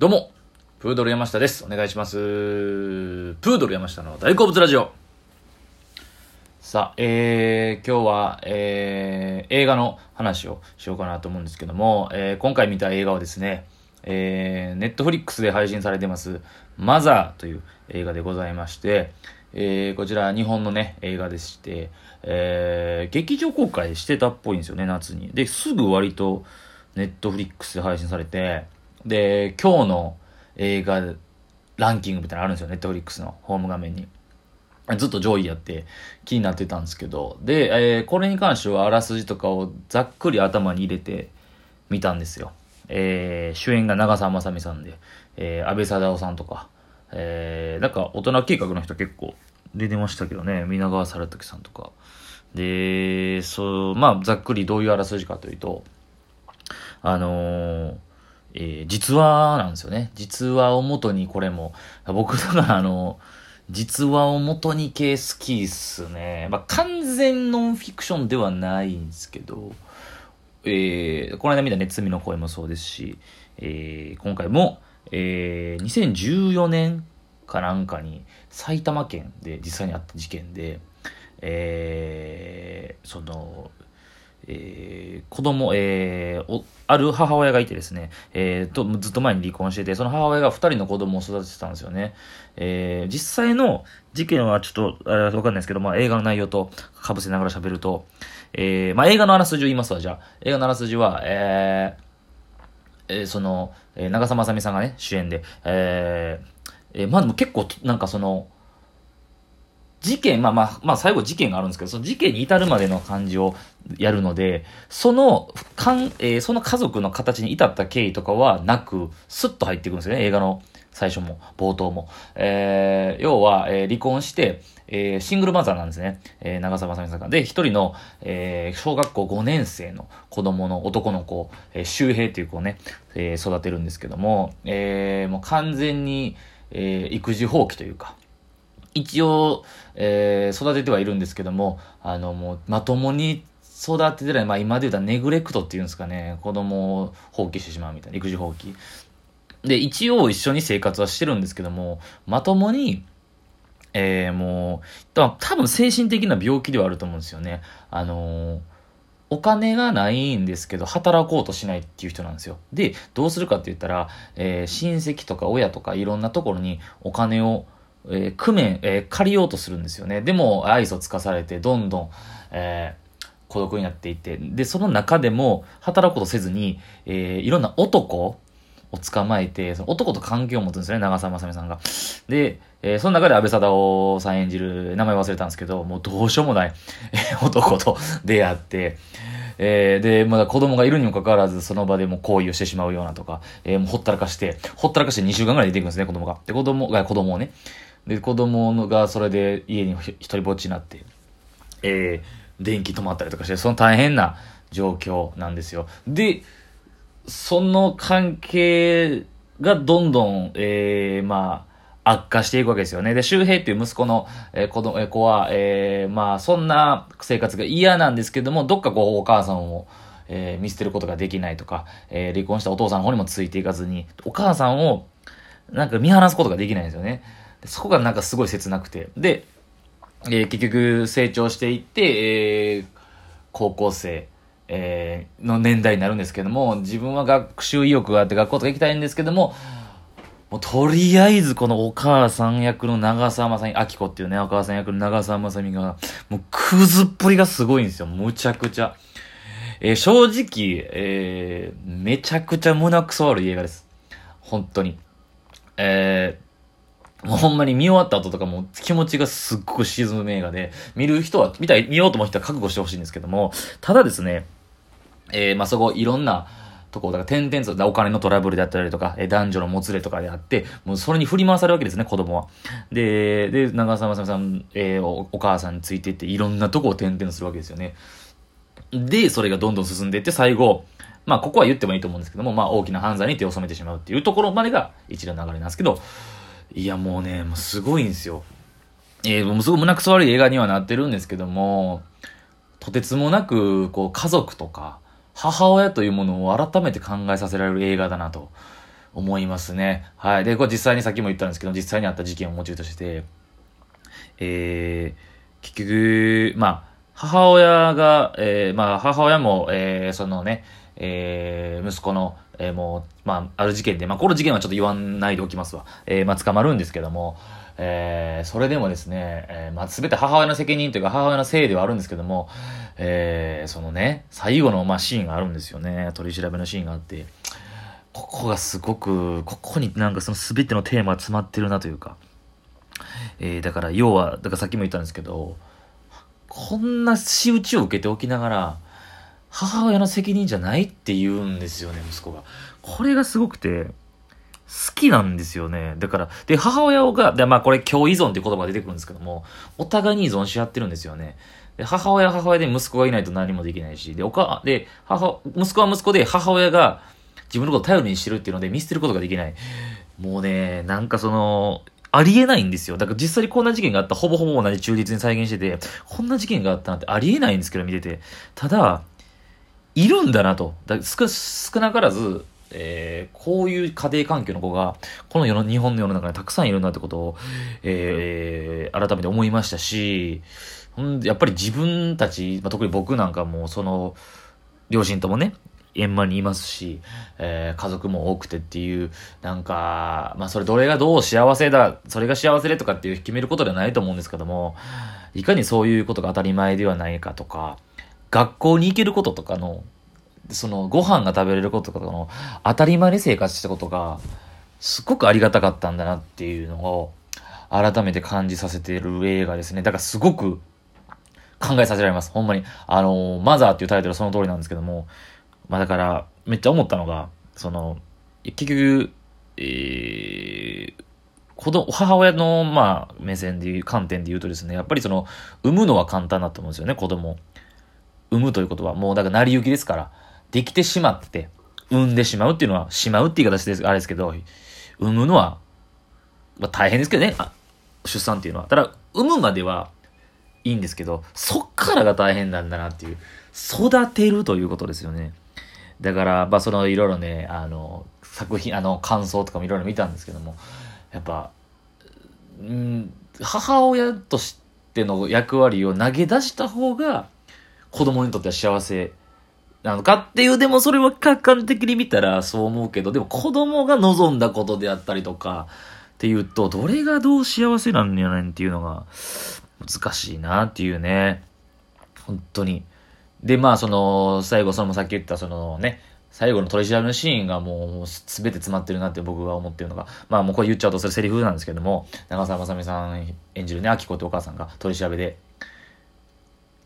どうも、プードル山下です。お願いします。プードル山下の大好物ラジオ。さあ、えー、今日は、えー、映画の話をしようかなと思うんですけども、えー、今回見た映画はですね、えー、ネットフリックスで配信されてます、マザーという映画でございまして、えー、こちら日本のね、映画でして、えー、劇場公開してたっぽいんですよね、夏に。で、すぐ割とネットフリックスで配信されて、で、今日の映画ランキングみたいなのあるんですよ、ネットフリックスのホーム画面に。ずっと上位やって気になってたんですけど、で、えーこれに関してはあらすじとかをざっくり頭に入れて見たんですよ。えー主演が長澤まさみさんで、えー安倍貞夫さんとか、えーなんか大人計画の人結構出てましたけどね、皆川猿時さんとか。で、そう、まあ、ざっくりどういうあらすじかというと、あのーえー実話なんですよね。実話を元にこれも、僕だからあの、実話を元に系好きっすね。まあ、完全ノンフィクションではないんですけど、えーこの間見たね、罪の声もそうですし、えー今回も、えー2014年かなんかに埼玉県で実際にあった事件で、えーその、えー子供、えーお、ある母親がいてですね、えーと、ずっと前に離婚してて、その母親が二人の子供を育ててたんですよね。えー実際の事件はちょっと、あわかんないですけど、まあ映画の内容と被せながら喋ると、えーまあ映画のあらすじを言いますわ、じゃあ。映画のあらすじは、えーえーその、えー長澤まさみさんがね、主演で、えーえーまあでも結構、なんかその、事件、まあまあ、まあ最後事件があるんですけど、その事件に至るまでの感じをやるので、その、かん、えーその家族の形に至った経緯とかはなく、スッと入ってくるんですよね、映画の最初も、冒頭も。えー要は、えー離婚して、えーシングルマザーなんですね。えー長澤まさみさんが。で、一人の、えー小学校5年生の子供の男の子、えー周平っていう子をね、えー育てるんですけども、えーもう完全に、えー育児放棄というか、一応、えー育ててはいるんですけども、あの、もう、まともに育ててない、まあ今で言うたらネグレクトっていうんですかね、子供を放棄してしまうみたいな、育児放棄。で、一応一緒に生活はしてるんですけども、まともに、えーもう、多多分精神的な病気ではあると思うんですよね。あのーお金がないんですけど、働こうとしないっていう人なんですよ。で、どうするかって言ったら、えー親戚とか親とかいろんなところにお金を、えー工面、えー借りようとするんですよね。でも、愛想つかされて、どんどん、えー孤独になっていって、で、その中でも、働くことせずに、えーいろんな男を捕まえて、その男と関係を持つんですよね、長澤まさみさんが。で、えーその中で安倍貞夫さん演じる、名前忘れたんですけど、もうどうしようもない、え 男と出会って、えーで、まだ子供がいるにもかかわらず、その場でも行為をしてしまうようなとか、えーもうほったらかして、ほったらかして2週間ぐらい出ていくんですね、子供が。で、子供が、子供をね。で、子供のがそれで家に一人ぼっちになって、えー電気止まったりとかして、その大変な状況なんですよ。で、その関係がどんどん、えーまあ、悪化していくわけですよね。で、周平っていう息子の、えー子供、えー子は、えーまあ、そんな生活が嫌なんですけども、どっかこう、お母さんを、えー見捨てることができないとか、えー離婚したお父さんの方にもついていかずに、お母さんを、なんか見放すことができないんですよね。そこがなんかすごい切なくて。で、えー結局成長していって、えー高校生、えーの年代になるんですけども、自分は学習意欲があって学校とか行きたいんですけども、もうとりあえずこのお母さん役の長澤まさみ、あきこっていうね、お母さん役の長澤まさみが、もうクズっぷりがすごいんですよ。むちゃくちゃ。えー正直、えーめちゃくちゃ胸くそ悪い映画です。本当に。えーもうほんまに見終わった後とかも気持ちがすっごく沈む映画で、見る人は、見たい、見ようと思う人は覚悟してほしいんですけども、ただですね、えーまあ、そこいろんなとこ、だから点々とお金のトラブルであったりとか、え男女のもつれとかであって、もうそれに振り回されるわけですね、子供は。で、で、長澤まさみさん、えーお母さんについていって、いろんなとこを点々するわけですよね。で、それがどんどん進んでいって、最後、まあ、ここは言ってもいいと思うんですけども、まあ、大きな犯罪に手を染めてしまうっていうところまでが一連の流れなんですけど、いや、もうね、もうすごいんですよ。えー、もうすごい胸くそ悪い映画にはなってるんですけども、とてつもなく、こう、家族とか、母親というものを改めて考えさせられる映画だなと思いますね。はい。で、これ実際にさっきも言ったんですけど、実際にあった事件をモチーフとして、えー、結局、まあ、母親が、えー、まあ、母親も、えー、そのね、えー、息子の、えー、もう、まあ、ある事件で、まあ、この事件はちょっと言わないでおきますわ。えー、まあ、捕まるんですけども、えー、それでもですね、えー、まあ、すべて母親の責任というか母親のせいではあるんですけども、えー、そのね、最後の、まあ、シーンがあるんですよね。取り調べのシーンがあって、ここがすごく、ここになんかその全てのテーマが詰まってるなというか、えー、だから要は、だからさっきも言ったんですけど、こんな仕打ちを受けておきながら、母親の責任じゃないって言うんですよね、息子が。これがすごくて、好きなんですよね。だから、で、母親が、でまあこれ共依存って言葉が出てくるんですけども、お互いに依存し合ってるんですよね。で、母親は母親で息子がいないと何もできないし、で、おか、で、母、息子は息子で母親が自分のことを頼りにしてるっていうので見捨てることができない。もうね、なんかその、ありえないんですよ。だから実際にこんな事件があったほぼほぼ同じ中立に再現してて、こんな事件があったなんてありえないんですけど、見てて。ただ、いるんだなと。だ少少なからず、えー、こういう家庭環境の子が、この世の、日本の世の中にたくさんいるんだってことを、えー、改めて思いましたし、やっぱり自分たち、まあ、特に僕なんかも、その、両親ともね、円満にいますし、えー、家族も多くてっていう、なんか、まあそれどれがどう幸せだ、それが幸せでとかっていう決めることではないと思うんですけども、いかにそういうことが当たり前ではないかとか、学校に行けることとかの、そのご飯が食べれることとかの当たり前に生活したことが、すごくありがたかったんだなっていうのを、改めて感じさせてる映画ですね。だからすごく考えさせられます。ほんまに。あの、マザーっていうタイトルはその通りなんですけども、まあだから、めっちゃ思ったのが、その、結局、えー、子供、母親の、まあ、目線でいう、観点で言うとですね、やっぱりその、産むのは簡単だと思うんですよね、子供。産むということは、もうだから成り行きですから、できてしまって、産んでしまうっていうのは、しまうっていう形です、あれですけど、産むのは、まあ大変ですけどね、出産っていうのは。ただ、産むまではいいんですけど、そっからが大変なんだなっていう、育てるということですよね。だから、まあ、そのいろいろね、あの、作品、あの、感想とかもいろいろ見たんですけども、やっぱ、うん、母親としての役割を投げ出した方が、子供にとっては幸せなのかっていう、でもそれは客観的に見たらそう思うけど、でも子供が望んだことであったりとか、っていうと、どれがどう幸せなんやねんっていうのが、難しいなっていうね。本当に。で、まあ、その、最後、そのさっき言ったそのね、最後の取り調べのシーンがもう全て詰まってるなって僕が思ってるのが、まあもうこれ言っちゃうとそれセリフなんですけども、長澤まさみさん演じるね、あきこってお母さんが取り調べで、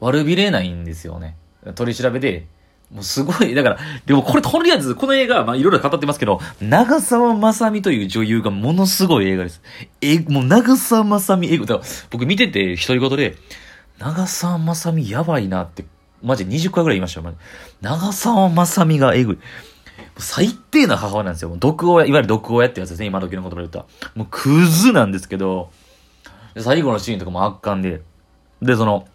悪びれないんですよね。取り調べで、もうすごい、だから、でもこれとりあえず、この映画、まあいろいろ語ってますけど、長澤まさみという女優がものすごい映画です。え、もう長澤まさみ映画、だから僕見てて独り言で、長澤まさみやばいなってマジ20回ぐらい言いましたよ。長澤まさみがえぐい。最低な母親なんですよ。毒親、いわゆる毒親ってやつですね。今時の言葉で言ったら。もうクズなんですけど、最後のシーンとかも圧巻で。で、その、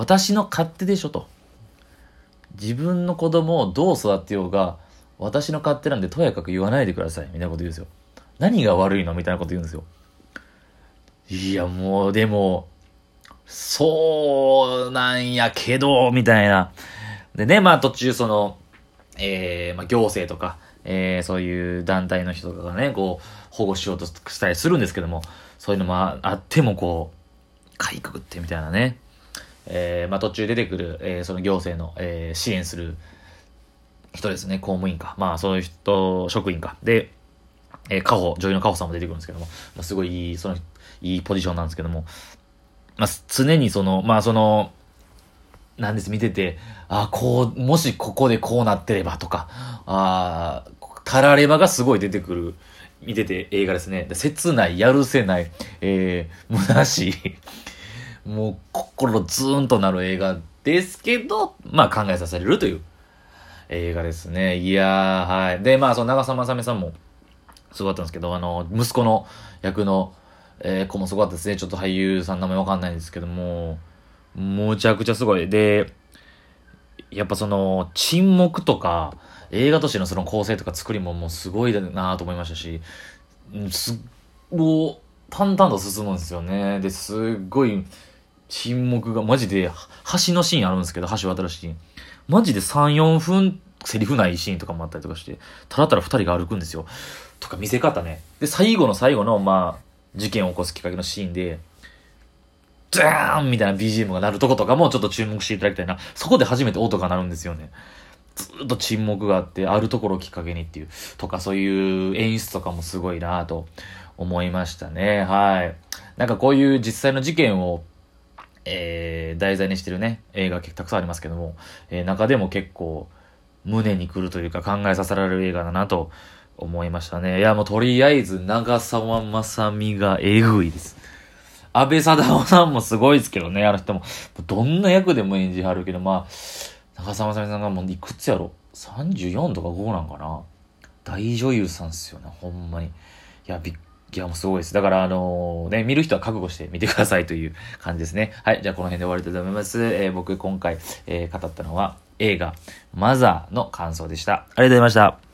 私の勝手でしょと。自分の子供をどう育てようが、私の勝手なんでとやかく言わないでください。みたいなこと言うんですよ。何が悪いの？みたいなこと言うんですよ。いや、もう、でも、そうなんやけど、みたいな。でね、まあ途中その、えー、まあ行政とか、えー、そういう団体の人とかがね、こう、保護しようとしたりするんですけども、そういうのもあってもこう、かいくぐってみたいなね。えー、まあ途中出てくる、えー、その行政の、えー、支援する人ですね、公務員か。まあそういう人、職員か。で、えー、カホ、女優のカホさんも出てくるんですけども、まあ、すごいいい、その、いいポジションなんですけども、まあ、常にその、まあその、なんです、見てて、あこう、もしここでこうなってればとか、あたらればがすごい出てくる、見てて映画ですね。切ない、やるせない、えー、虚しい、もう心ズーンとなる映画ですけど、まあ考えさせれるという映画ですね。いやー、はい。で、まあその長澤まさみさんもすごかったんですけど、あの、息子の役の、えー、子もすごかったですね。ちょっと俳優さん名前わかんないんですけども、むちゃくちゃすごい。で、やっぱその、沈黙とか、映画としてのその構成とか作りももうすごいなと思いましたし、すっもう淡々と進むんですよね。で、すっごい沈黙がマジで橋のシーンあるんですけど、橋渡るシーン。マジで3、4分セリフないシーンとかもあったりとかして、ただただ2人が歩くんですよ。とか見せ方ね。で、最後の最後の、まあ、事件を起こすきっかけのシーンで、ザーンみたいな BGM が鳴るとことかもちょっと注目していただきたいな。そこで初めて音が鳴るんですよね。ずっと沈黙があって、あるところをきっかけにっていう、とかそういう演出とかもすごいなと思いましたね。はい。なんかこういう実際の事件を、えー、題材にしてるね、映画たくさんありますけども、えー、中でも結構胸に来るというか考えさせられる映画だなと思いましたね。いやもうとりあえず長澤まさみがえぐいです。安倍貞夫さんもすごいですけどね、あの人も。どんな役でも演じはるけど、まあ、長澤まさみさんがもういくつやろ ?34 とか5なんかな大女優さんっすよね、ほんまに。いや、びっいや、もうすごいです。だから、あのー、ね、見る人は覚悟して見てくださいという感じですね。はい。じゃあ、この辺で終わりたいと思います。えー、僕、今回、えー、語ったのは、映画、マザーの感想でした。ありがとうございました。